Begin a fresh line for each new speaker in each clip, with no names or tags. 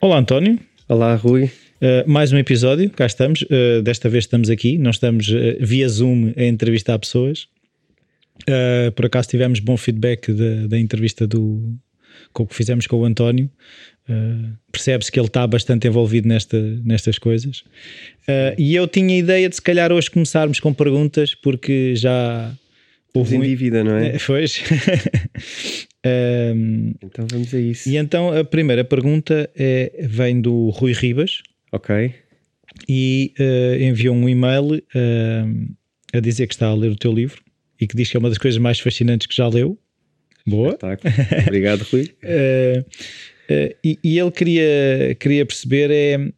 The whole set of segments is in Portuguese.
Olá, António.
Olá, Rui.
Uh, mais um episódio, cá estamos. Uh, desta vez estamos aqui, não estamos uh, via Zoom a entrevistar pessoas. por acaso tivemos bom feedback da, da entrevista do com o que fizemos com o António. Percebe-se que ele está bastante envolvido nesta, nestas coisas. e eu tinha a ideia de se calhar hoje começarmos com perguntas, porque já
houve. em dívida, não é?
Pois.
Um, então vamos a isso.
E então a primeira pergunta é, vem do Rui Ribas.
Ok.
E uh, enviou um e-mail uh, a dizer que está a ler o teu livro e que diz que é uma das coisas mais fascinantes que já leu. Boa.
Obrigado, Rui.
uh, e, e, ele queria, queria perceber é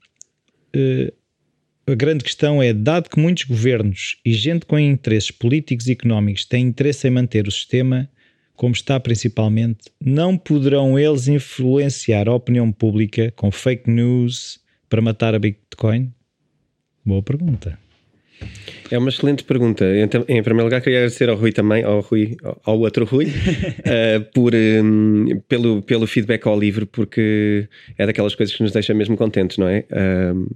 a grande questão é, dado que muitos governos e gente com interesses políticos e económicos têm interesse em manter o sistema como está principalmente, não poderão eles influenciar a opinião pública com fake news para matar a Bitcoin? Boa pergunta.
É uma excelente pergunta. Então, em primeiro lugar, queria agradecer ao Rui também, ao, Rui, ao outro Rui, uh, por, um, pelo, pelo feedback ao livro, porque é daquelas coisas que nos deixa mesmo contentes, não é? Uh,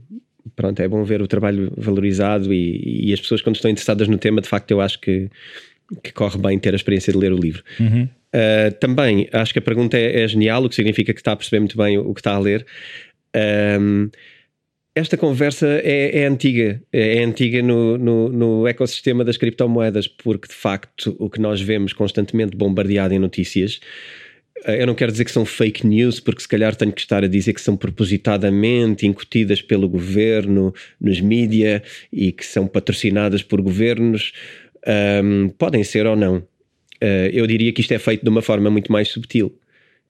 pronto, é bom ver o trabalho valorizado e, e, as pessoas, quando estão interessadas no tema, de facto, eu acho que que corre bem ter a experiência de ler o livro.
Uhum.
Uh, também acho que a pergunta é, é, genial, o que significa que está a perceber muito bem o, o que está a ler. Um, esta conversa é, é, antiga, é, é antiga no, no, no, ecossistema das criptomoedas, porque de facto o que nós vemos constantemente bombardeado em notícias, eu não quero dizer que são fake news, porque se calhar tenho que estar a dizer que são propositadamente incutidas pelo governo nos mídia e que são patrocinadas por governos um, podem ser ou não. Uh, eu diria que isto é feito de uma forma muito mais subtil,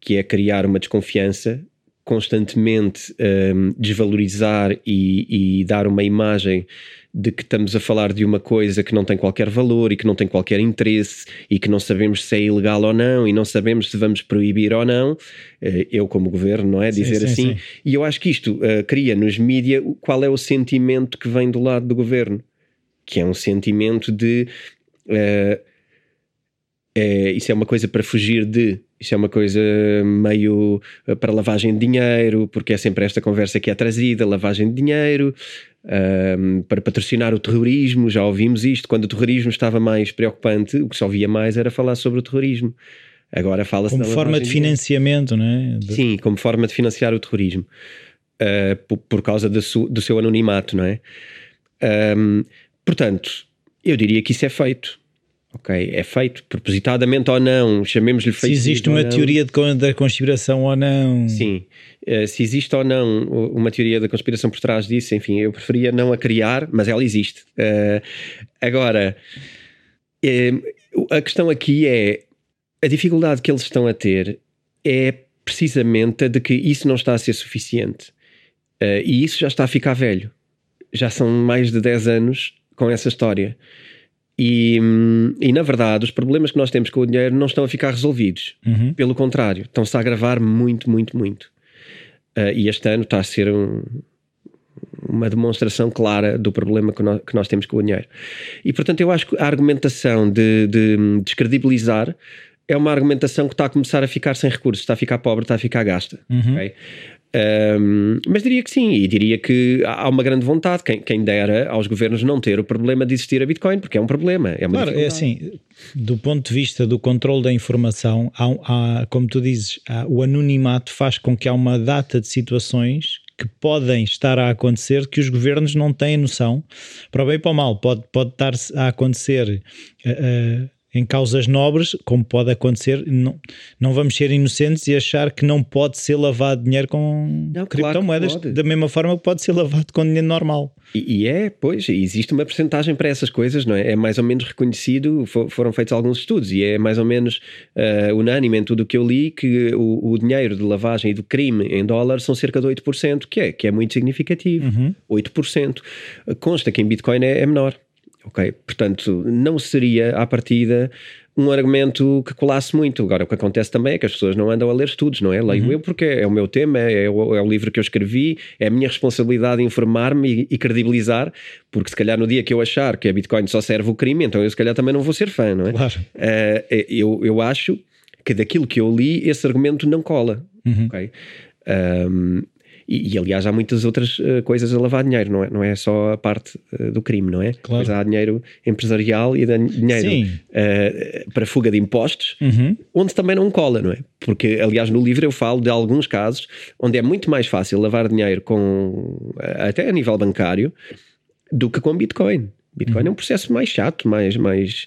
que é criar uma desconfiança, constantemente um, desvalorizar e, e, dar uma imagem de que estamos a falar de uma coisa que não tem qualquer valor e que não tem qualquer interesse e que não sabemos se é ilegal ou não e não sabemos se vamos proibir ou não. Uh, eu, como governo, não é? Dizer sim, sim, assim. Sim. E eu acho que isto uh, cria nos mídias qual é o sentimento que vem do lado do governo que é um sentimento de. Uh, é, isso é uma coisa para fugir de, isso é uma coisa meio eh, para lavagem de dinheiro, porque é sempre esta conversa que é trazida: lavagem de dinheiro, ehm, para patrocinar o terrorismo. Já ouvimos isto, quando o terrorismo estava mais preocupante, o que se ouvia mais era falar sobre o terrorismo. Agora fala-se
Como forma de financiamento, não é?
De... Sim, como forma de financiar o terrorismo, uh, por, por, causa do, do, seu anonimato, não é? Um, ehm, Portanto, eu diria que isso é feito. Ok, é feito propositadamente ou não, chamemos-lhe feito.
Se existe uma teoria de, da conspiração ou não.
Sim, uh, se existe ou não uma teoria da conspiração por trás disso, enfim, eu preferia não a criar, mas ela existe. Uh, agora, uh, a questão aqui é a dificuldade que eles estão a ter é precisamente a de que isso não está a ser suficiente. e isso já está a ficar velho. Já são mais de 10 anos com essa história. E, e, na verdade, os problemas que nós temos com o dinheiro não estão a ficar resolvidos.
Uhum.
Pelo contrário, estão-se a agravar muito, muito, muito. Uh, e este ano está a ser um, uma demonstração clara do problema que nós, que nós, temos com o dinheiro. E portanto, eu acho que a argumentação de, de descredibilizar é uma argumentação que está a começar a ficar sem recursos, está a ficar pobre, está a ficar gasta.
Uhum. Okay?
Um, mas diria que sim, e diria que há uma grande vontade, quem, quem dera aos governos não ter o problema de existir a Bitcoin, porque é um problema. É
claro, é assim, do ponto de vista do controle da informação, há, há como tu dizes, há, o anonimato faz com que há uma data de situações que podem estar a acontecer que os governos não têm noção, para o bem e para o mal, pode, pode estar a acontecer. Uh, em causas nobres, como pode acontecer, não, não vamos ser inocentes e achar que não pode ser lavado dinheiro com não, criptomoedas, claro da mesma forma que pode ser lavado com dinheiro normal.
E, e é, pois, existe uma percentagem para essas coisas, não é? É mais ou menos reconhecido, for, foram feitos alguns estudos e é mais ou menos uh, unânime em tudo o que eu li que o, o, dinheiro de lavagem e do crime em dólar são cerca de 8%, que é, que é muito significativo.
Uhum.
8%. Consta que em Bitcoin é, é menor. Ok? Portanto, não seria à partida um argumento que colasse muito. Agora, o que acontece também é que as pessoas não andam a ler estudos, não é? Leio uhum. eu porque é o meu tema, é, é, o, é, o, livro que eu escrevi, é a minha responsabilidade informar-me e, e, credibilizar, porque se calhar no dia que eu achar que a Bitcoin só serve o crime, então eu se calhar também não vou ser fã, não é?
Claro.
Uh, eu, eu acho que daquilo que eu li, esse argumento não cola. Uhum. Ok? Um, e, e, aliás, há muitas outras uh, coisas a lavar dinheiro, não é, não é só a parte uh, do crime, não é? Claro. Mas há dinheiro empresarial e dinheiro uh, para fuga de impostos, uhum. onde também não cola, não é? Porque, aliás, no livro eu falo de alguns casos onde é muito mais fácil lavar dinheiro com até a nível bancário do que com Bitcoin. Bitcoin uhum. é um processo mais chato, mais. mais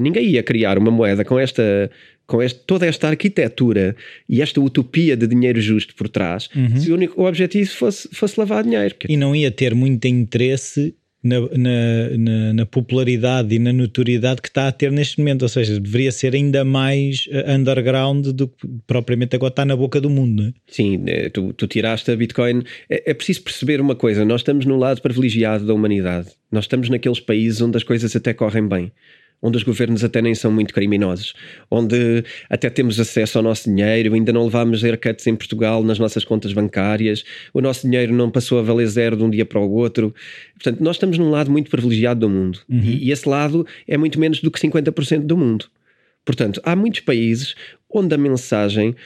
ninguém ia criar uma moeda com esta com este, toda esta arquitetura e esta utopia de dinheiro justo por trás, uhum. se o único objetivo fosse, fosse lavar dinheiro.
E não ia ter muito interesse na, na, na, na, popularidade e na notoriedade que está a ter neste momento, ou seja, deveria ser ainda mais eh, underground do que propriamente agora está na boca do mundo. É?
Sim, eh, tu, tu, tiraste a Bitcoin. É, é preciso perceber uma coisa: nós estamos no lado privilegiado da humanidade, nós estamos naqueles países onde as coisas até correm bem onde os governos até nem são muito criminosos, onde até temos acesso ao nosso dinheiro, ainda não levámos haircuts em Portugal nas nossas contas bancárias, o nosso dinheiro não passou a valer zero de um dia para o outro. Portanto, nós estamos num lado muito privilegiado do mundo uhum. e, e esse lado é muito menos do que 50% do mundo. Portanto, há muitos países onde a mensagem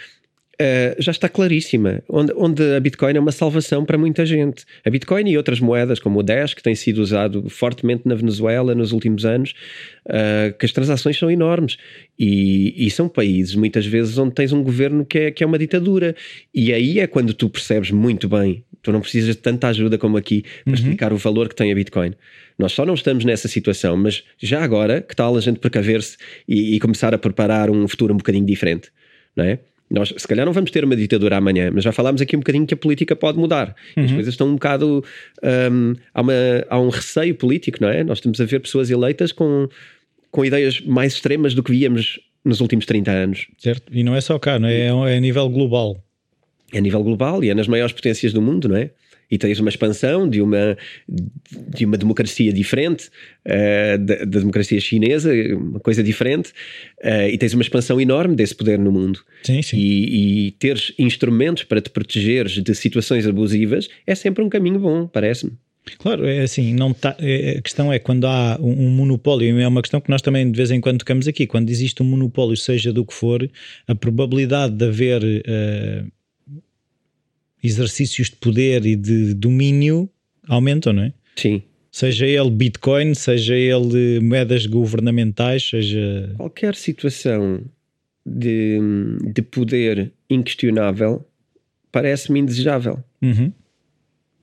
Uh, já está claríssima, onde, onde, a Bitcoin é uma salvação para muita gente. A Bitcoin e outras moedas, como o Dash, que tem sido usado fortemente na Venezuela nos últimos anos, uh, que as transações são enormes. E, e, são países, muitas vezes, onde tens um governo que é, que é uma ditadura. E aí é quando tu percebes muito bem, tu não precisas de tanta ajuda como aqui para uhum. explicar o valor que tem a Bitcoin. Nós só não estamos nessa situação, mas já agora, que tal a gente precaver-se e, e começar a preparar um futuro um bocadinho diferente, não é? Nós, se calhar, não vamos ter uma ditadura amanhã, mas já falámos aqui um bocadinho que a política pode mudar. Uhum. As coisas estão um bocado. Um, há, uma, há um receio político, não é? Nós estamos a ver pessoas eleitas com, com ideias mais extremas do que víamos nos últimos 30 anos.
Certo, e não é só cá, não é? É a nível global.
É a nível global e é nas maiores potências do mundo, não é? E tens uma expansão de uma, de uma democracia diferente, uh, da, da, democracia chinesa, uma coisa diferente, uh, e tens uma expansão enorme desse poder no mundo.
Sim, sim.
E, e teres instrumentos para te protegeres de situações abusivas é sempre um caminho bom, parece-me.
Claro, é assim, não tá, é, a questão é quando há um, um monopólio, é uma questão que nós também de vez em quando tocamos aqui, quando existe um monopólio, seja do que for, a probabilidade de haver uh, exercícios de poder e de domínio aumentam, não é?
Sim.
Seja ele Bitcoin, seja ele moedas governamentais, seja.
Qualquer situação de, de poder inquestionável parece-me indesejável.
Uhum.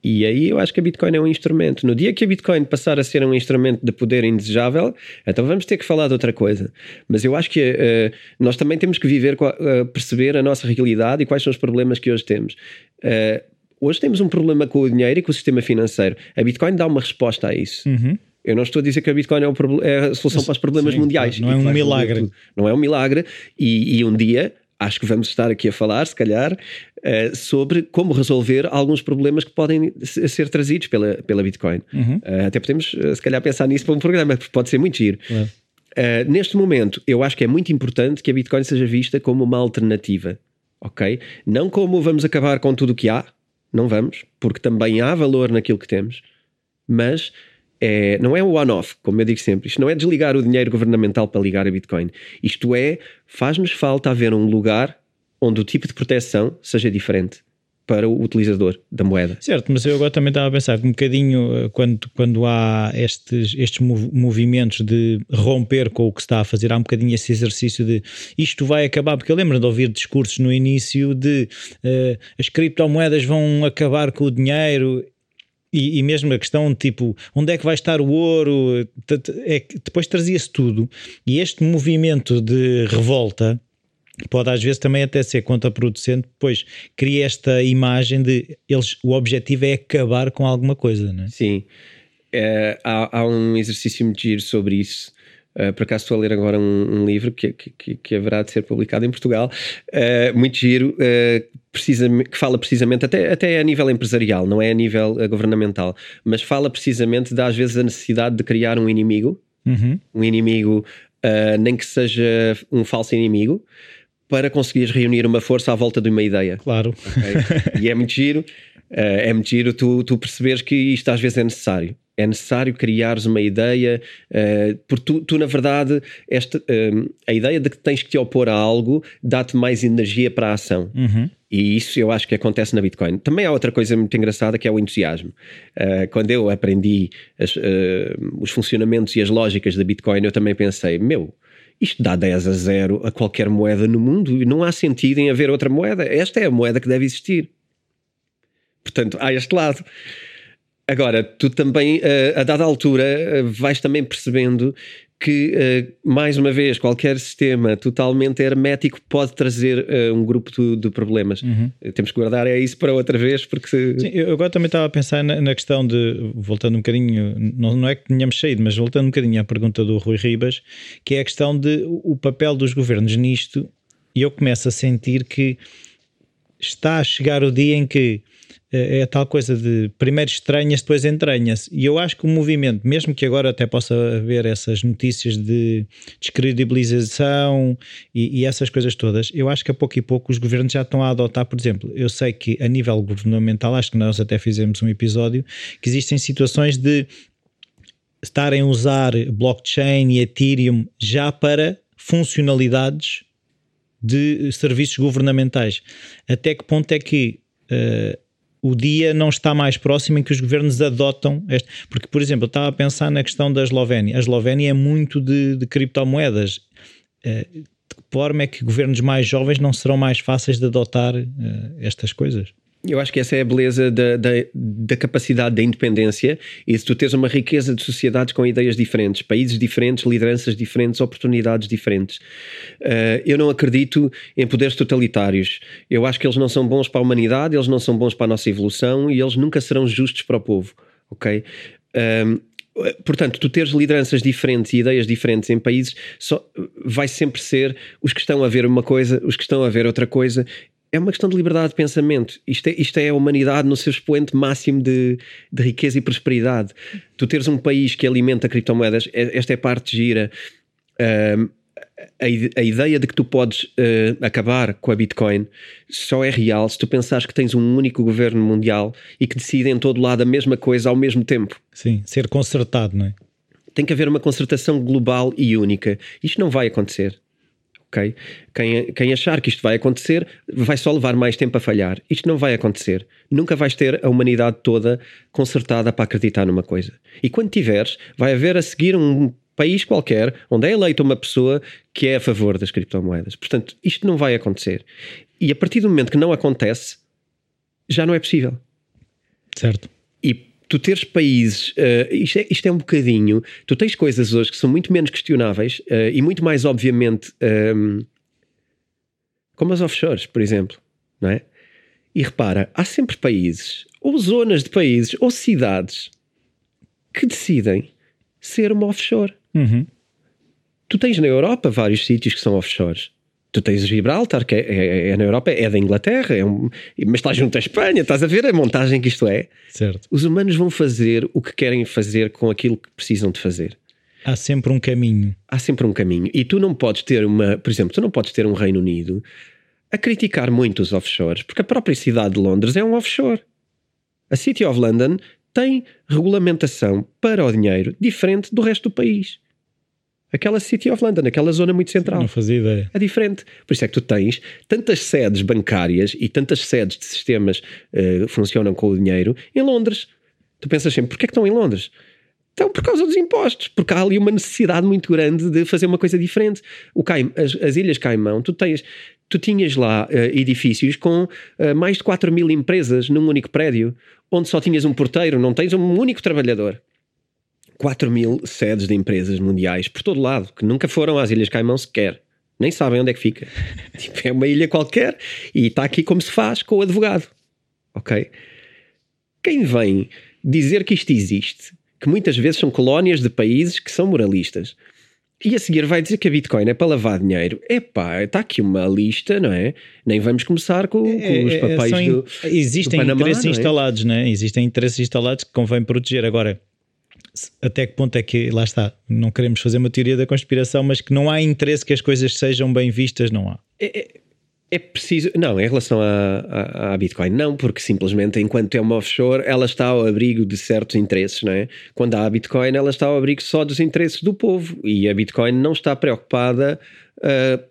E aí eu acho que a Bitcoin é um instrumento. No dia que a Bitcoin passar a ser um instrumento de poder indesejável, então vamos ter que falar de outra coisa. Mas eu acho que uh, nós também temos que viver, uh, perceber a nossa realidade e quais são os problemas que hoje temos. Uh, hoje temos um problema com o dinheiro e com o sistema financeiro. A Bitcoin dá uma resposta a isso.
Uhum.
Eu não estou a dizer que a Bitcoin é, é a solução para os problemas Sim, mundiais.
Não é um milagre.
Não é um milagre. E, e um dia acho que vamos estar aqui a falar, se calhar, uh, sobre como resolver alguns problemas que podem ser trazidos pela, pela Bitcoin.
Uhum. Uh,
até podemos, uh, se calhar, pensar nisso para um programa, porque pode ser muito giro. Uhum. neste momento, eu acho que é muito importante que a Bitcoin seja vista como uma alternativa, ok? Não como vamos acabar com tudo o que há, não vamos, porque também há valor naquilo que temos, mas é, não é um one-off, como eu digo sempre. Isto não é desligar o dinheiro governamental para ligar a Bitcoin. Isto é, faz-nos falta haver um lugar onde o tipo de proteção seja diferente para o utilizador da moeda.
Certo, mas eu agora também estava a pensar um bocadinho eh, quando, quando há estes, estes movimentos de romper com o que se está a fazer, há um bocadinho esse exercício de isto vai acabar, porque eu lembro de ouvir discursos no início de uh, as criptomoedas vão acabar com o dinheiro e, e, mesmo a questão tipo onde é que vai estar o ouro, é, depois trazia-se tudo. E este movimento de revolta pode às vezes também até ser contraproducente, pois cria esta imagem de eles, o objetivo é acabar com alguma coisa, não é?
Sim. É, há, há, um exercício muito giro sobre isso Uh, por acaso estou a ler agora um, um livro que, que, que, haverá de ser publicado em Portugal, uh, muito giro, uh, precisamente, que fala precisamente, até, até a nível empresarial, não é a nível governamental, mas fala precisamente da às vezes a necessidade de criar um inimigo,
uhum.
um inimigo uh, nem que seja um falso inimigo, para conseguires reunir uma força à volta de uma ideia.
Claro.
Okay? E é muito giro, uh, é muito giro tu, tu perceberes que isto às vezes é necessário. É necessário criares uma ideia, uh, porque tu, tu, na verdade, esta, uh, a ideia de que tens que te opor a algo dá-te mais energia para a ação.
Uhum.
E isso eu acho que acontece na Bitcoin. Também há outra coisa muito engraçada que é o entusiasmo. Uh, quando eu aprendi as, os funcionamentos e as lógicas da Bitcoin, eu também pensei: meu, isto dá 10 a 0 a qualquer moeda no mundo e não há sentido em haver outra moeda. Esta é a moeda que deve existir. Portanto, há este lado. Agora, tu também, eh, a dada altura, eh, vais também percebendo que, uh, mais uma vez, qualquer sistema totalmente hermético pode trazer um grupo de, de problemas.
Uhum.
Temos que guardar é isso para outra vez, porque se...
Sim, eu agora também estava a pensar na, na, questão de, voltando um bocadinho, não, não é que tenhamos saído, mas voltando um bocadinho à pergunta do Rui Ribas, que é a questão de o papel dos governos nisto, e eu começo a sentir que está a chegar o dia em que é, é tal coisa de primeiro estranha-se, depois entranha-se. E eu acho que o movimento, mesmo que agora até possa haver essas notícias de descredibilização e, e, essas coisas todas, eu acho que a pouco e pouco os governos já estão a adotar, por exemplo, eu sei que a nível governamental, acho que nós até fizemos um episódio, que existem situações de estarem a usar blockchain e Ethereum já para funcionalidades de serviços governamentais. Até que ponto é que uh, o dia não está mais próximo em que os governos adotam este. Porque, por exemplo, eu estava a pensar na questão da Eslovénia. A Eslovénia é muito de, de criptomoedas. Uh, de que forma é que governos mais jovens não serão mais fáceis de adotar uh, estas coisas?
Eu acho que essa é a beleza da, da, da, capacidade da independência e de tu teres uma riqueza de sociedades com ideias diferentes, países diferentes, lideranças diferentes, oportunidades diferentes. Uh, eu não acredito em poderes totalitários. Eu acho que eles não são bons para a humanidade, eles não são bons para a nossa evolução e eles nunca serão justos para o povo, ok? Um, portanto, tu teres lideranças diferentes e ideias diferentes em países só vai sempre ser os que estão a ver uma coisa, os que estão a ver outra coisa é uma questão de liberdade de pensamento. Isto é, isto é a humanidade no seu expoente máximo de, de riqueza e prosperidade. Tu teres um país que alimenta criptomoedas, é, esta é a parte gira. Uh, a, a, ideia de que tu podes uh, acabar com a Bitcoin só é real se tu pensares que tens um único governo mundial e que decide em todo lado a mesma coisa ao mesmo tempo.
Sim, ser concertado, não é?
Tem que haver uma concertação global e única. Isto não vai acontecer ok? Quem, quem achar que isto vai acontecer vai só levar mais tempo a falhar. Isto não vai acontecer. Nunca vais ter a humanidade toda consertada para acreditar numa coisa. E quando tiveres, vai haver a seguir um país qualquer onde é eleita uma pessoa que é a favor das criptomoedas. Portanto, isto não vai acontecer. E a partir do momento que não acontece, já não é possível.
Certo.
Tu teres países, uh, isto, é, isto, é, um bocadinho, tu tens coisas hoje que são muito menos questionáveis uh, e muito mais, obviamente, um, ehm, como as offshores, por exemplo, não é? E repara, há sempre países, ou zonas de países, ou cidades que decidem ser uma offshore.
Uhum.
Tu tens na Europa vários sítios que são offshores. Tu tens Gibraltar, que é, é, é, na Europa, é da Inglaterra, é um, mas estás junto à Espanha, estás a ver a montagem que isto é.
Certo.
Os humanos vão fazer o que querem fazer com aquilo que precisam de fazer.
Há sempre um caminho.
Há sempre um caminho. E tu não podes ter uma, por exemplo, tu não podes ter um Reino Unido a criticar muito os offshores, porque a própria cidade de Londres é um offshore. A City of London tem regulamentação para o dinheiro diferente do resto do país aquela City of London, aquela zona muito central.
Não fazia ideia.
É diferente. Por isso é que tu tens tantas sedes bancárias e tantas sedes de sistemas uh, funcionam com o dinheiro em Londres. Tu pensas sempre, porquê é que estão em Londres? Então, por causa dos impostos, porque há ali uma necessidade muito grande de fazer uma coisa diferente. O Caim, as, as Ilhas Caimão, tu tens, tu tinhas lá uh, edifícios com uh, mais de 4 mil empresas num único prédio, onde só tinhas um porteiro, não tens um único trabalhador. 4 mil sedes de empresas mundiais por todo lado, que nunca foram às Ilhas Caimão sequer. Nem sabem onde é que fica. tipo, é uma ilha qualquer e está aqui como se faz com o advogado. Ok? Quem vem dizer que isto existe, que muitas vezes são colónias de países que são moralistas, e a seguir vai dizer que a Bitcoin é para lavar dinheiro. Epá, está aqui uma lista, não é? Nem vamos começar com, com é, os é, papéis é, do
Existem
do Panamá,
interesses
não
é? instalados, não é? Existem interesses instalados que convém proteger. Agora, até que ponto é que, lá está, não queremos fazer uma teoria da conspiração, mas que não há interesse que as coisas sejam bem vistas, não há.
É, é, é preciso. Não, em relação à, Bitcoin, não, porque simplesmente enquanto é uma offshore, ela está ao abrigo de certos interesses, não é? Quando há a Bitcoin, ela está ao abrigo só dos interesses do povo e a Bitcoin não está preocupada. Uh,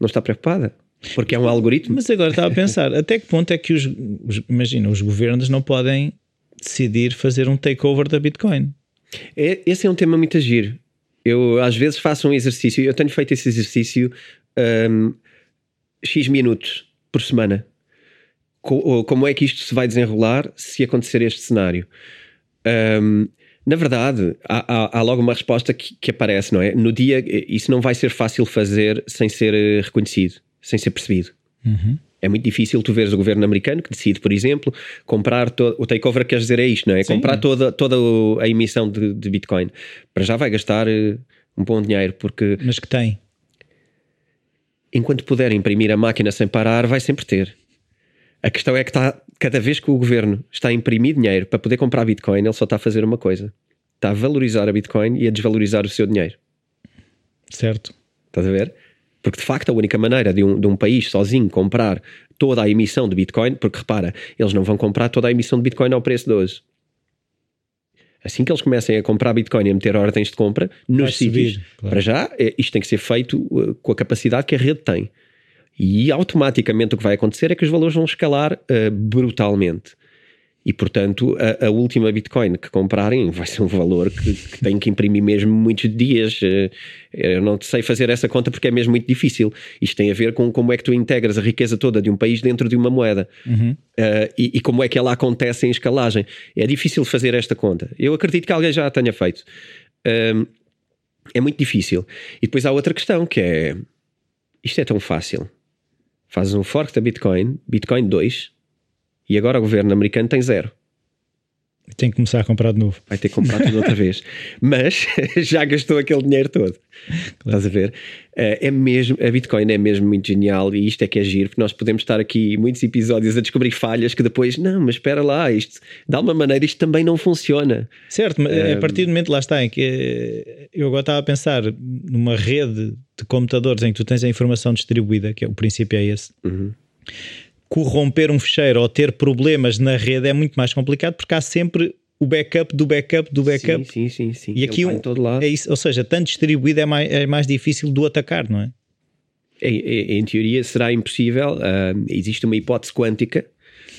não está preocupada. Porque é um algoritmo.
Mas agora estava a pensar, até que ponto é que os, os imagina, os governos não podem decidir fazer um takeover da Bitcoin?
É, esse é um tema muito agir. Eu às vezes faço um exercício, eu tenho feito esse exercício um, X minutos por semana. Como é que isto se vai desenrolar se acontecer este cenário? Um, na verdade, há, há, há, logo uma resposta que, que, aparece, não é? No dia, isso não vai ser fácil fazer sem ser eh, reconhecido, sem ser percebido.
Uhum.
É muito difícil tu veres o governo americano que decide, por exemplo, comprar todo, o takeover quer dizer é isto, não é? Sim. Comprar toda, toda a emissão de, de Bitcoin. Para já vai gastar uh, um bom dinheiro, porque.
Mas que tem.
Enquanto puder imprimir a máquina sem parar, vai sempre ter. A questão é que está, cada vez que o governo está a imprimir dinheiro para poder comprar Bitcoin, ele só está a fazer uma coisa: está a valorizar a Bitcoin e a desvalorizar o seu dinheiro.
Certo.
Estás a ver? Porque de facto a única maneira de um, de um país sozinho comprar toda a emissão de Bitcoin, porque repara, eles não vão comprar toda a emissão de Bitcoin ao preço de hoje. Assim que eles comecem a comprar Bitcoin e a meter ordens de compra nos sítios, claro. para já, é, isto tem que ser feito uh, com a capacidade que a rede tem. E automaticamente o que vai acontecer é que os valores vão escalar uh, brutalmente. E portanto, a, a, última Bitcoin que comprarem vai ser um valor que, que tem que imprimir mesmo muitos dias. Eh, eu não sei fazer essa conta porque é mesmo muito difícil. Isto tem a ver com como é que tu integras a riqueza toda de um país dentro de uma moeda
uhum. uh,
e, e, como é que ela acontece em escalagem. É difícil fazer esta conta. Eu acredito que alguém já a tenha feito. Uh, é muito difícil. E depois há outra questão que é: isto é tão fácil. Fazes um fork da Bitcoin, Bitcoin 2 e agora o governo americano tem zero.
Tem que começar a comprar de novo.
Vai ter que comprar tudo outra vez. Mas já gastou aquele dinheiro todo. Claro. Estás a ver? Eh, é mesmo, a Bitcoin é mesmo muito genial e isto é que é giro, porque nós podemos estar aqui muitos episódios a descobrir falhas que depois, não, mas espera lá, isto de alguma maneira isto também não funciona.
Certo, mas um, a partir do momento lá está em que eh, eu agora estava a pensar numa rede de computadores em que tu tens a informação distribuída, que é o princípio é esse.
Uhum
corromper um fecheiro ou ter problemas na rede é muito mais complicado porque há sempre o backup do backup do backup.
Sim, sim, sim. sim.
E aqui um, é isso, ou seja, tanto distribuído é mais, é mais difícil do atacar, não é?
Em, em, em teoria será impossível. Uh, existe uma hipótese quântica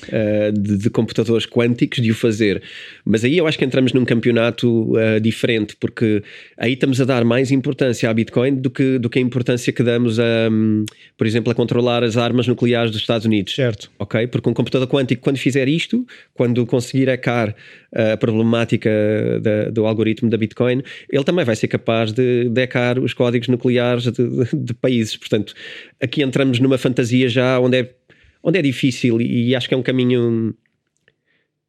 uh, de, de, computadores quânticos de o fazer. Mas aí eu acho que entramos num campeonato uh, diferente, porque aí estamos a dar mais importância à Bitcoin do que, do que a importância que damos a, um, por exemplo, a controlar as armas nucleares dos Estados Unidos.
Certo.
Ok? Porque um computador quântico, quando fizer isto, quando conseguir hackar a problemática da, do algoritmo da Bitcoin, ele também vai ser capaz de, de hackar os códigos nucleares de, de, de países. Portanto, aqui entramos numa fantasia já onde é onde é difícil e acho que é um caminho.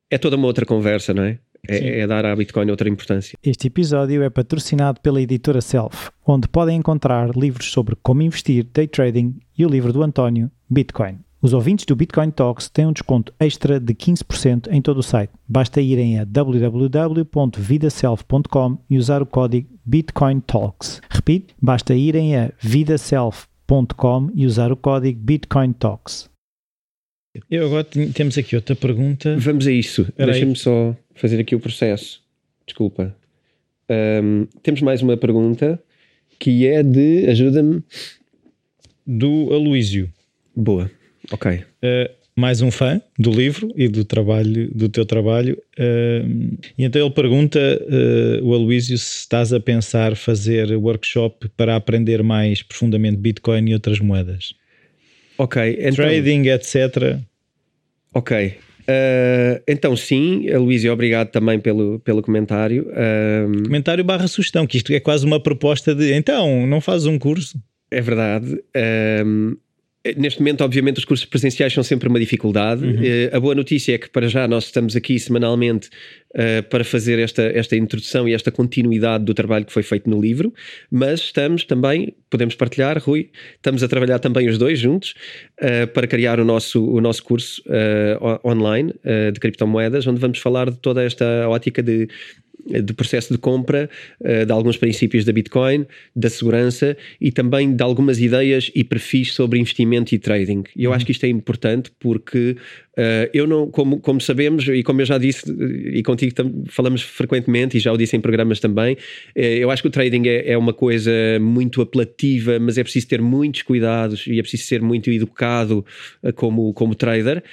É toda uma outra conversa, não é? É, é, dar à Bitcoin outra importância.
Este episódio é patrocinado pela editora Self, onde podem encontrar livros sobre como investir, day trading e o livro do António, Bitcoin. Os ouvintes do Bitcoin Talks têm um desconto extra de 15% em todo o site. Basta irem a www.vidaself.com e usar o código Bitcoin Talks. Repito, basta irem a vidaself.com e usar o código Bitcoin Talks.
Eu agora temos aqui outra pergunta.
Vamos a isso. Deixa-me só fazer aqui o processo. Desculpa. Um, temos mais uma pergunta que é de. Ajuda-me.
Do Aloísio.
Boa. Ok.
Uh, mais um fã do livro e do trabalho, do teu trabalho. Uh, e então ele pergunta, uh, o Aloísio, se estás a pensar fazer workshop para aprender mais profundamente Bitcoin e outras moedas.
Ok.
Então, Trading, etc.
Ok. Uh, então, sim, Luísa, obrigado também pelo, pelo comentário. Uh,
comentário barra sugestão, que isto é quase uma proposta de então, não fazes um curso?
É verdade. Uh, Neste momento, obviamente, os cursos presenciais são sempre uma dificuldade. Uhum. Uh, a boa notícia é que, para já, nós estamos aqui semanalmente uh, para fazer esta, esta introdução e esta continuidade do trabalho que foi feito no livro, mas estamos também, podemos partilhar, Rui, estamos a trabalhar também os dois juntos uh, para criar o nosso, o nosso curso online de criptomoedas, onde vamos falar de toda esta ótica de do processo de compra, uh, de alguns princípios da Bitcoin, da segurança e também de algumas ideias e perfis sobre investimento e trading. E eu uhum. acho que isto é importante porque uh, eu não, como, como sabemos e como eu já disse e contigo falamos frequentemente e já o disse em programas também, eu acho que o trading é, é uma coisa muito apelativa, mas é preciso ter muitos cuidados e é preciso ser muito educado como, como trader.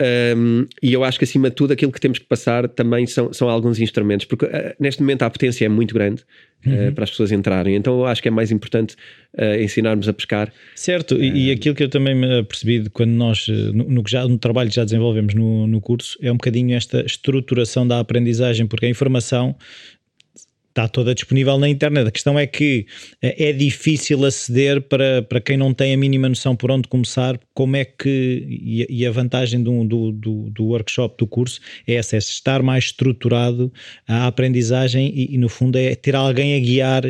Um, e eu acho que acima de tudo aquilo que temos que passar também são, são alguns instrumentos, porque uh, neste momento a potência é muito grande uh, uhum. para as pessoas entrarem, então eu acho que é mais importante uh, ensinarmos a pescar.
Certo, e, e, aquilo que eu também me percebi quando nós, no, no, já, no trabalho que já desenvolvemos no, no curso, é um bocadinho esta estruturação da aprendizagem, porque a informação está toda disponível na internet. A questão é que eh, é difícil aceder para, para quem não tem a mínima noção por onde começar, como é que, e, a vantagem do, do, do, workshop, do curso, é essa, é estar mais estruturado a aprendizagem e, e no fundo é ter alguém a guiar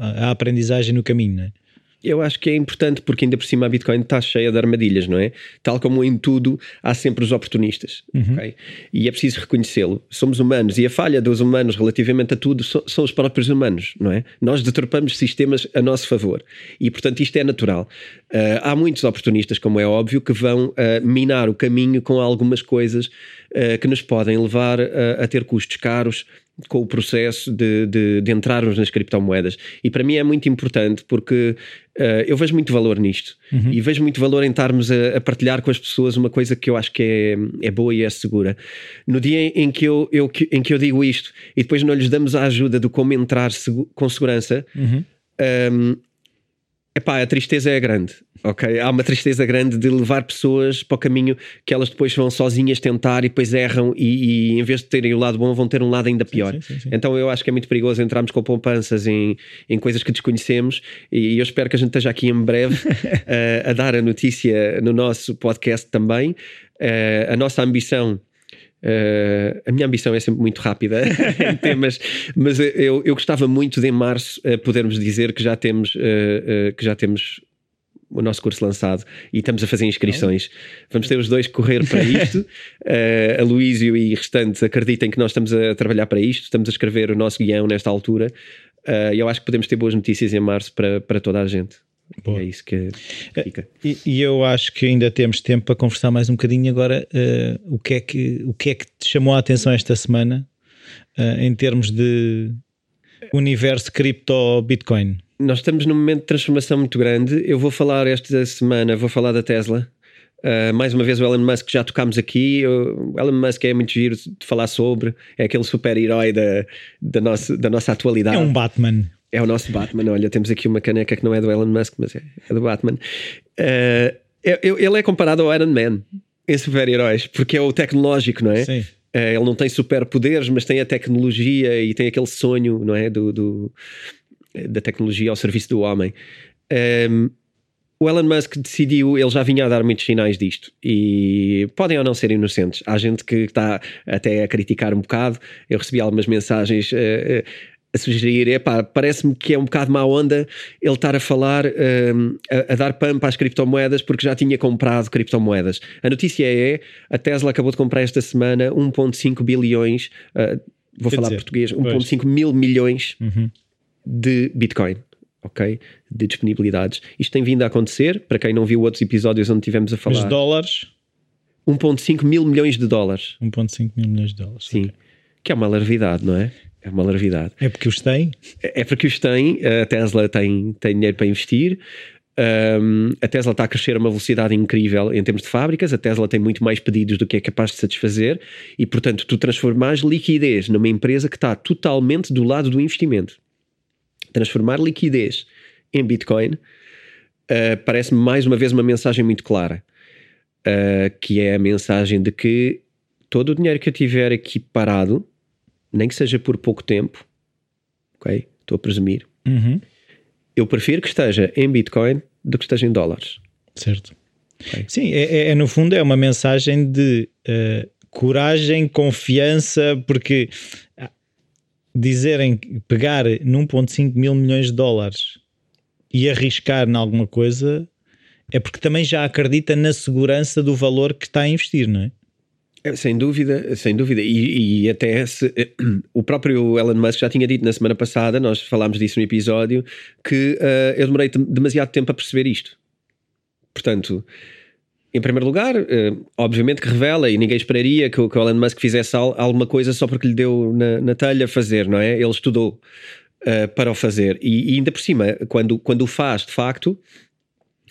a, aprendizagem no caminho, é?
Eu acho que é importante porque ainda por cima a Bitcoin está cheia de armadilhas, não é? Tal como em tudo, há sempre os oportunistas. Uhum. Okay? E é preciso reconhecê-lo. Somos humanos e a falha dos humanos relativamente a tudo são os próprios humanos, não é? Nós deturpamos sistemas a nosso favor e, portanto, isto é natural. Uh, há muitos oportunistas, como é óbvio, que vão uh, minar o caminho com algumas coisas que nos podem levar a ter custos caros com o processo de, de, de, entrarmos nas criptomoedas. E para mim é muito importante porque uh, eu vejo muito valor nisto uhum. e vejo muito valor em estarmos a, a, partilhar com as pessoas uma coisa que eu acho que é, é boa e é segura. No dia em que eu, eu, em que eu digo isto e depois não lhes damos a ajuda de como entrar segu com segurança, uhum. um, ehm, epá, a tristeza é grande ok? Há uma tristeza grande de levar pessoas para o caminho que elas depois vão sozinhas tentar e depois erram e, e em vez de terem o lado bom vão ter um lado ainda pior. Sim, sim, sim, então eu acho que é muito perigoso entrarmos com poupanças em, em coisas que desconhecemos e eu espero que a gente esteja aqui em breve uh, a dar a notícia no nosso podcast também. Uh, a nossa ambição Uh, a minha ambição é sempre muito rápida em temas, mas eu, eu gostava muito de em março uh, podermos dizer que já temos, uh, que já temos o nosso curso lançado e estamos a fazer inscrições. Vamos ter os dois correr para isto. uh, a Luísio e restantes acreditem que nós estamos a trabalhar para isto, estamos a escrever o nosso guião nesta altura. Uh, e eu acho que podemos ter boas notícias em março para, para toda a gente. Boa. É isso que fica.
E, e, eu acho que ainda temos tempo para conversar mais um bocadinho agora. Uh, o, que é que, o que é que te chamou a atenção esta semana em termos de universo cripto Bitcoin?
nós estamos num momento de transformação muito grande. Eu vou falar esta semana, vou falar da Tesla. Uh, mais uma vez o Elon Musk já tocámos aqui. O Elon Musk é muito giro de falar sobre, é aquele super-herói da, da, nossa, da nossa atualidade. É
um Batman.
É o nosso Batman. Olha, temos aqui uma caneca que não é do Elon Musk, mas é, é do Batman. Uh, ele é comparado ao Iron Man em super-heróis, porque é o tecnológico, não é? Sim. Uh, ele não tem superpoderes, mas tem a tecnologia e tem aquele sonho, não é? Do, do, da tecnologia ao serviço do homem. Um, o Elon Musk decidiu, ele já vinha a dar muitos sinais disto e podem ou não ser inocentes. Há gente que está até a criticar um bocado. Eu recebi algumas mensagens uh, uh, a sugerir: epá, parece-me que é um bocado má onda ele estar a falar, um, a, a, dar pampa às criptomoedas porque já tinha comprado criptomoedas. A notícia é: a Tesla acabou de comprar esta semana 1,5 bilhões. Uh, vou Quer falar dizer, português, 1,5 mil milhões uhum de Bitcoin. Ok? De disponibilidades. Isto tem vindo a acontecer. Para quem não viu outros episódios onde tivemos a falar.
Mas dólares?
1,5 mil milhões de dólares.
1,5 mil milhões de dólares.
Sim. Okay. Que é uma larvidade, não é? É uma larvidade.
É porque os tem?
É, é porque os tem. A Tesla tem, tem dinheiro para investir. Um, a Tesla está a crescer a uma velocidade incrível em termos de fábricas. A Tesla tem muito mais pedidos do que é capaz de satisfazer. E, portanto, tu transformas liquidez numa empresa que está totalmente do lado do investimento transformar liquidez em Bitcoin, uh, parece-me mais uma vez uma mensagem muito clara, uh, que é a mensagem de que todo o dinheiro que eu tiver aqui parado, nem que seja por pouco tempo, ok? Estou a presumir. Uhum. Eu prefiro que esteja em Bitcoin do que esteja em dólares.
Certo. Okay. Sim, é, é, é, no fundo é uma mensagem de uh, coragem, confiança, porque dizerem pegar num 1.5 mil milhões de dólares e arriscar em alguma coisa é porque também já acredita na segurança do valor que está a investir, não é?
É, sem dúvida, sem dúvida. E, e até se, o próprio Elon Musk já tinha dito na semana passada, nós falámos disso no episódio, que uh, eu demorei demasiado tempo a perceber isto. Portanto, em primeiro lugar, uh, obviamente que revela, e ninguém esperaria que, que o Elon Musk fizesse alguma coisa só porque lhe deu na, na telha fazer, não é? Ele estudou uh, para o fazer. E, e, ainda por cima, quando, quando o faz de facto,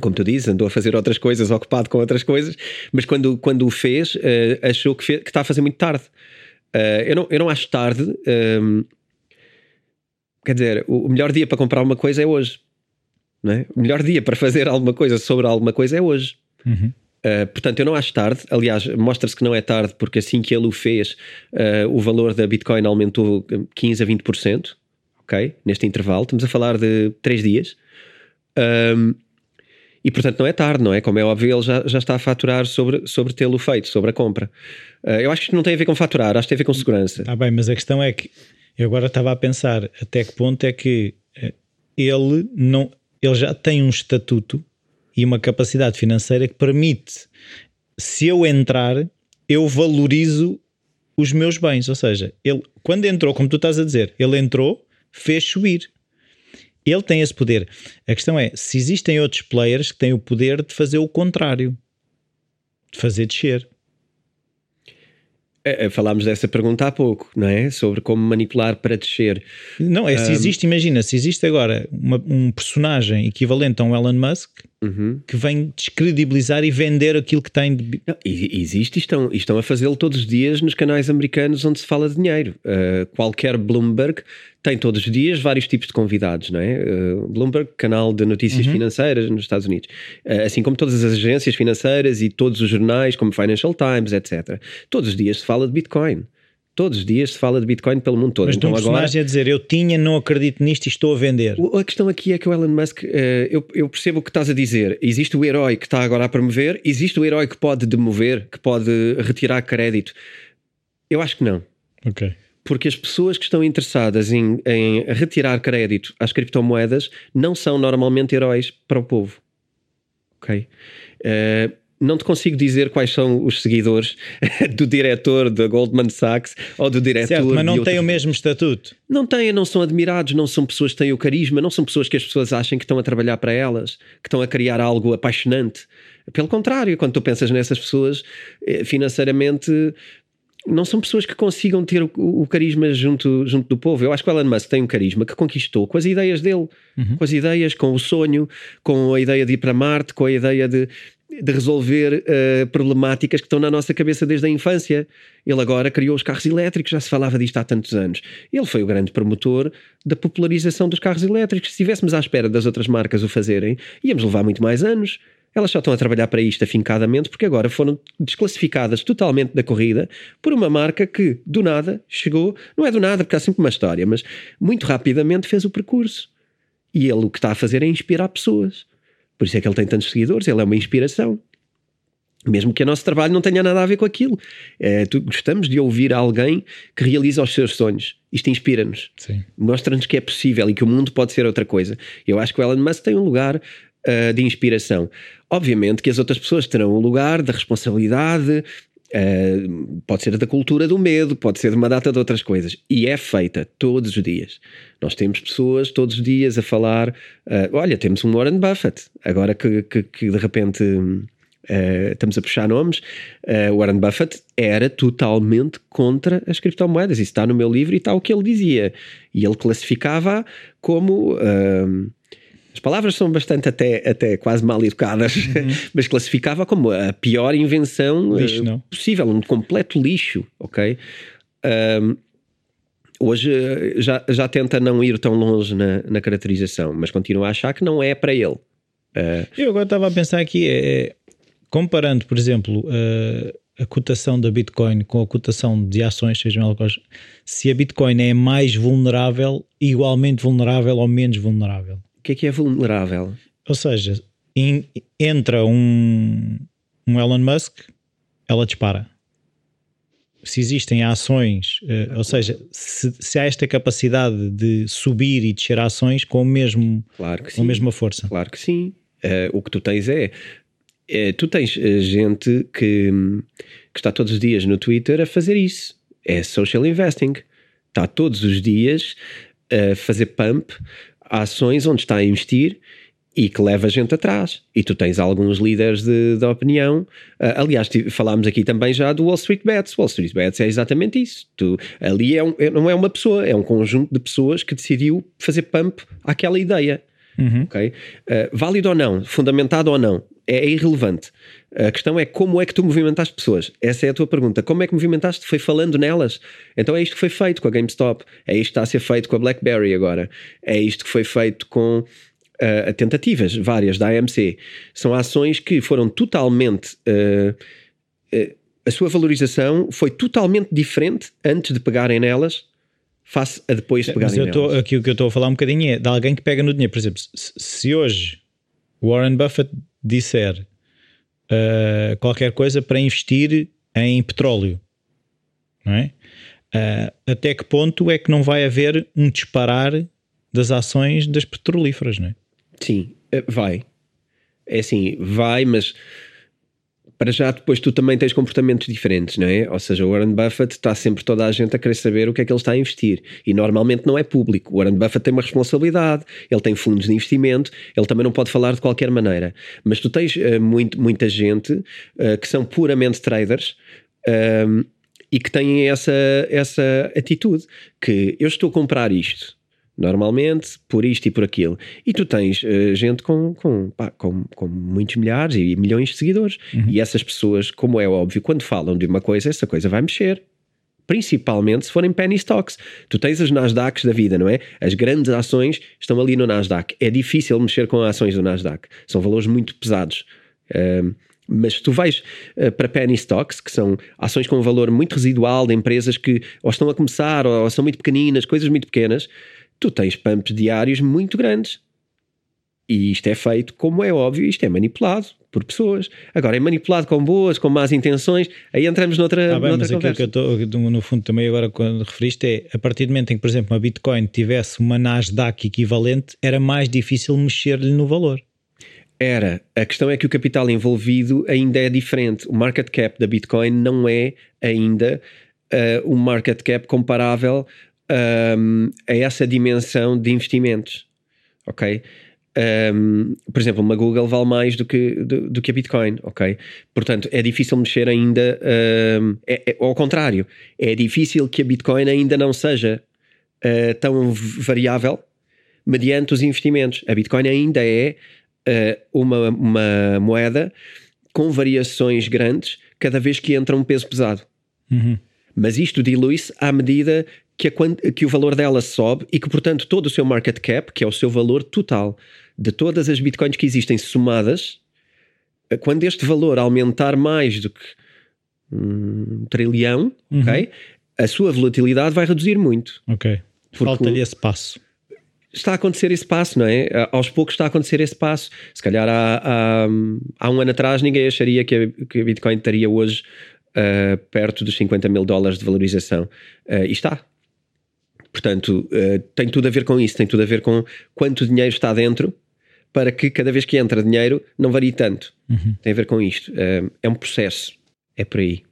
como tu dizes, andou a fazer outras coisas, ocupado com outras coisas, mas quando, quando o fez, uh, achou que, fez, que está a fazer muito tarde. Uh, eu, não, eu não acho tarde. Um, ehm, quer dizer, o, melhor dia para comprar uma coisa é hoje. Não é? O melhor dia para fazer alguma coisa sobre alguma coisa é hoje. Uhum. Uh, portanto, eu não acho tarde. Aliás, mostra-se que não é tarde, porque assim que ele o fez, o valor da Bitcoin aumentou 15 a 20%. Ok? Neste intervalo. Estamos a falar de 3 dias. Um, ehm, e portanto não é tarde, não é? Como é óbvio, ele já, já está a faturar sobre, sobre tê-lo feito, sobre a compra. Uh, eu acho que isto não tem a ver com faturar, acho que tem a ver com segurança.
Está bem, mas a questão é que eu agora estava a pensar até que ponto é que eh, ele não ele já tem um estatuto e uma capacidade financeira que permite se eu entrar eu valorizo os meus bens, ou seja, ele quando entrou, como tu estás a dizer, ele entrou, fez subir. Ele tem esse poder. A questão é se existem outros players que têm o poder de fazer o contrário, de fazer descer.
É, é, falámos dessa pergunta há pouco, não é? Sobre como manipular para descer.
Não, é se um... existe, imagina, se existe agora uma, um personagem equivalente a um Elon Musk uhum. que vem descredibilizar e vender aquilo que tem de...
Não, existe e estão, e estão a fazê-lo todos os dias nos canais americanos onde se fala de dinheiro. Uh, qualquer Bloomberg tem todos os dias vários tipos de convidados, não é? Uh, Bloomberg, canal de notícias uhum. financeiras nos Estados Unidos, uh, assim como todas as agências financeiras e todos os jornais, como Financial Times, etc. Todos os dias se fala de Bitcoin. Todos os dias se fala de Bitcoin pelo mundo todo.
Mas então, um personagem agora... a dizer eu tinha, não acredito nisto e estou a vender.
A questão aqui é que o Elon Musk, uh, eu, eu, percebo o que estás a dizer. Existe o herói que está agora a promover, existe o herói que pode demover, que pode retirar crédito. Eu acho que não.
Ok
porque as pessoas que estão interessadas em, em, retirar crédito às criptomoedas não são normalmente heróis para o povo. Ok? Uh, não te consigo dizer quais são os seguidores do diretor da Goldman Sachs ou do diretor.
Certo, mas não têm o mesmo estatuto.
Não têm, não são admirados, não são pessoas que têm o carisma, não são pessoas que as pessoas acham que estão a trabalhar para elas, que estão a criar algo apaixonante. Pelo contrário, quando tu pensas nessas pessoas, eh, financeiramente não são pessoas que consigam ter o, o, carisma junto, junto do povo. Eu acho que o Elon Musk tem um carisma que conquistou com as ideias dele, uhum. com as ideias, com o sonho, com a ideia de ir para Marte, com a ideia de, de resolver uh, problemáticas que estão na nossa cabeça desde a infância. Ele agora criou os carros elétricos, já se falava disto há tantos anos. Ele foi o grande promotor da popularização dos carros elétricos. Se estivéssemos à espera das outras marcas o fazerem, íamos levar muito mais anos. Elas só estão a trabalhar para isto afincadamente porque agora foram desclassificadas totalmente da corrida por uma marca que, do nada, chegou, não é do nada, porque há sempre uma história, mas muito rapidamente fez o percurso. E ele o que está a fazer é inspirar pessoas. Por isso é que ele tem tantos seguidores, ele é uma inspiração. Mesmo que o nosso trabalho não tenha nada a ver com aquilo. É, tu, gostamos de ouvir alguém que realiza os seus sonhos. Isto inspira-nos. Mostra-nos que é possível e que o mundo pode ser outra coisa. Eu acho que o Elon Musk tem um lugar uh, de inspiração. Obviamente que as outras pessoas terão o lugar da responsabilidade, Uh, pode ser da cultura do medo, pode ser de uma data de outras coisas. E é feita todos os dias. Nós temos pessoas todos os dias a falar. Uh, olha, temos um Warren Buffett, agora que, que, que de repente uh, estamos a puxar nomes. Uh, Warren Buffett era totalmente contra as criptomoedas. Isso está no meu livro e está o que ele dizia. E ele classificava como as palavras são bastante até, até quase mal educadas, uhum. mas classificava como a pior invenção lixo, uh, possível, um completo lixo, ok? Um, hoje eh, já, já tenta não ir tão longe na, na caracterização, mas continua a achar que não é para ele.
Uh, Eu agora estava a pensar aqui, é, comparando, por exemplo, uh, a cotação da Bitcoin com a cotação de ações, elas se a Bitcoin é mais vulnerável, igualmente vulnerável ou menos vulnerável
que é que é vulnerável?
Ou seja, in, entra um, um Elon Musk, ela dispara. Se existem ações, uh, ou seja, se, se, há esta capacidade de subir e descer ações com, o mesmo,
claro
com a mesma força.
Claro que sim. Uh, o que tu tens é, é tu tens gente que que está todos os dias no Twitter a fazer isso. É social investing. Está todos os dias a fazer pump ações onde está a investir e que leva gente atrás. E tu tens alguns líderes de, de opinião. Uh, aliás, falámos aqui também já do Wall Street Bets. Wall Street Bets é exatamente isso. Tu, ali é um, é, não é uma pessoa, é um conjunto de pessoas que decidiu fazer pump àquela ideia. Uhum. Okay? Uh, válido ou não, fundamentado ou não, é, irrelevante. A questão é como é que tu movimentaste pessoas. Essa é a tua pergunta. Como é que movimentaste? Foi falando nelas. Então é isto que foi feito com a GameStop. É isto que está a ser feito com a BlackBerry agora. É isto que foi feito com uh, tentativas várias da AMC. São ações que foram totalmente. Uh, uh, a sua valorização foi totalmente diferente antes de pegarem nelas face a depois de pegarem
Mas eu
nelas.
aqui o que eu estou a falar um bocadinho é de alguém que pega no dinheiro. Por exemplo, se, se hoje Warren Buffett disser uh, qualquer coisa para investir em petróleo, não é? Uh, até que ponto é que não vai haver um disparar das ações das petrolíferas, não é?
Sim, eh, vai. É assim, vai, mas para já depois tu também tens comportamentos diferentes, não é? Ou seja, o Warren Buffett está sempre toda a gente a querer saber o que é que ele está a investir e normalmente não é público. O Warren Buffett tem uma responsabilidade, ele tem fundos de investimento, ele também não pode falar de qualquer maneira. Mas tu tens uh, muito, muita gente uh, que são puramente traders. Uh, e que têm essa, essa atitude que eu estou a comprar isto normalmente, por isto e por aquilo. E tu tens uh, gente com, com, pá, com, com, muitos milhares e milhões de seguidores. Uhum. E essas pessoas, como é óbvio, quando falam de uma coisa, essa coisa vai mexer. Principalmente se forem penny stocks. Tu tens as Nasdaqs da vida, não é? As grandes ações estão ali no Nasdaq. É difícil mexer com ações do Nasdaq. São valores muito pesados. Uh, mas tu vais uh, para penny stocks, que são ações com um valor muito residual de empresas que ou estão a começar ou, ou são muito pequeninas, coisas muito pequenas, tu tens pumps diários muito grandes. E isto é feito, como é óbvio, isto é manipulado por pessoas. Agora, é manipulado com boas, com más intenções, aí entramos noutra,
ah, bem,
noutra
mas
conversa.
aquilo que eu estou, no fundo, também agora quando referiste é, a partir do momento em que, por exemplo, uma Bitcoin tivesse uma Nasdaq equivalente, era mais difícil mexer-lhe no valor.
Era. A questão é que o capital envolvido ainda é diferente. O market cap da Bitcoin não é ainda uh, um market cap comparável um, a essa dimensão de investimentos, ok? Um, por exemplo, uma Google vale mais do que, do, do, que a Bitcoin, ok? Portanto, é difícil mexer ainda, um, é, é, ao contrário, é difícil que a Bitcoin ainda não seja uh, tão variável mediante os investimentos. A Bitcoin ainda é uh, uma, uma moeda com variações grandes cada vez que entra um peso pesado. Uhum. Mas isto dilui-se à medida que, a, que o valor dela sobe e que, portanto, todo o seu market cap, que é o seu valor total de todas as bitcoins que existem somadas, eh, quando este valor aumentar mais do que um trilhão, uhum. ok? A sua volatilidade vai reduzir muito.
Ok. Falta-lhe esse passo.
Está a acontecer esse passo, não é? Aos poucos está a acontecer esse passo. Se calhar há, há, há um ano atrás ninguém acharia que a, que a Bitcoin estaria hoje uh, perto dos 50 mil dólares de valorização. Uh, e está. Portanto, uh, tem tudo a ver com isso, tem tudo a ver com quanto dinheiro está dentro para que cada vez que entra dinheiro não varie tanto. Uhum. Tem a ver com isto. Uh, é um processo, é por aí.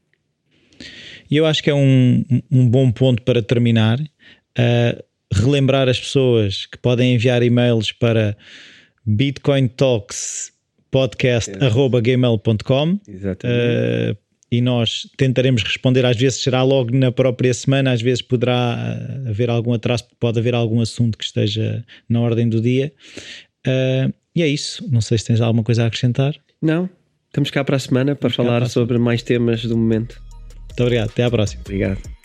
E eu acho que é um, um bom ponto para terminar. Uh, relembrar as pessoas que podem enviar e-mails para bitcointalkspodcast.gmail.com Exatamente. Uh, e nós tentaremos responder. Às vezes será logo na própria semana, às vezes poderá eh, haver algum atraso, pode haver algum assunto que esteja na ordem do dia. Uh, e é isso. Não sei se tens alguma coisa a acrescentar.
Não, estamos cá para a semana para Estamos falar sobre mais temas do momento.
Muito obrigado. Até à próxima.
Obrigado.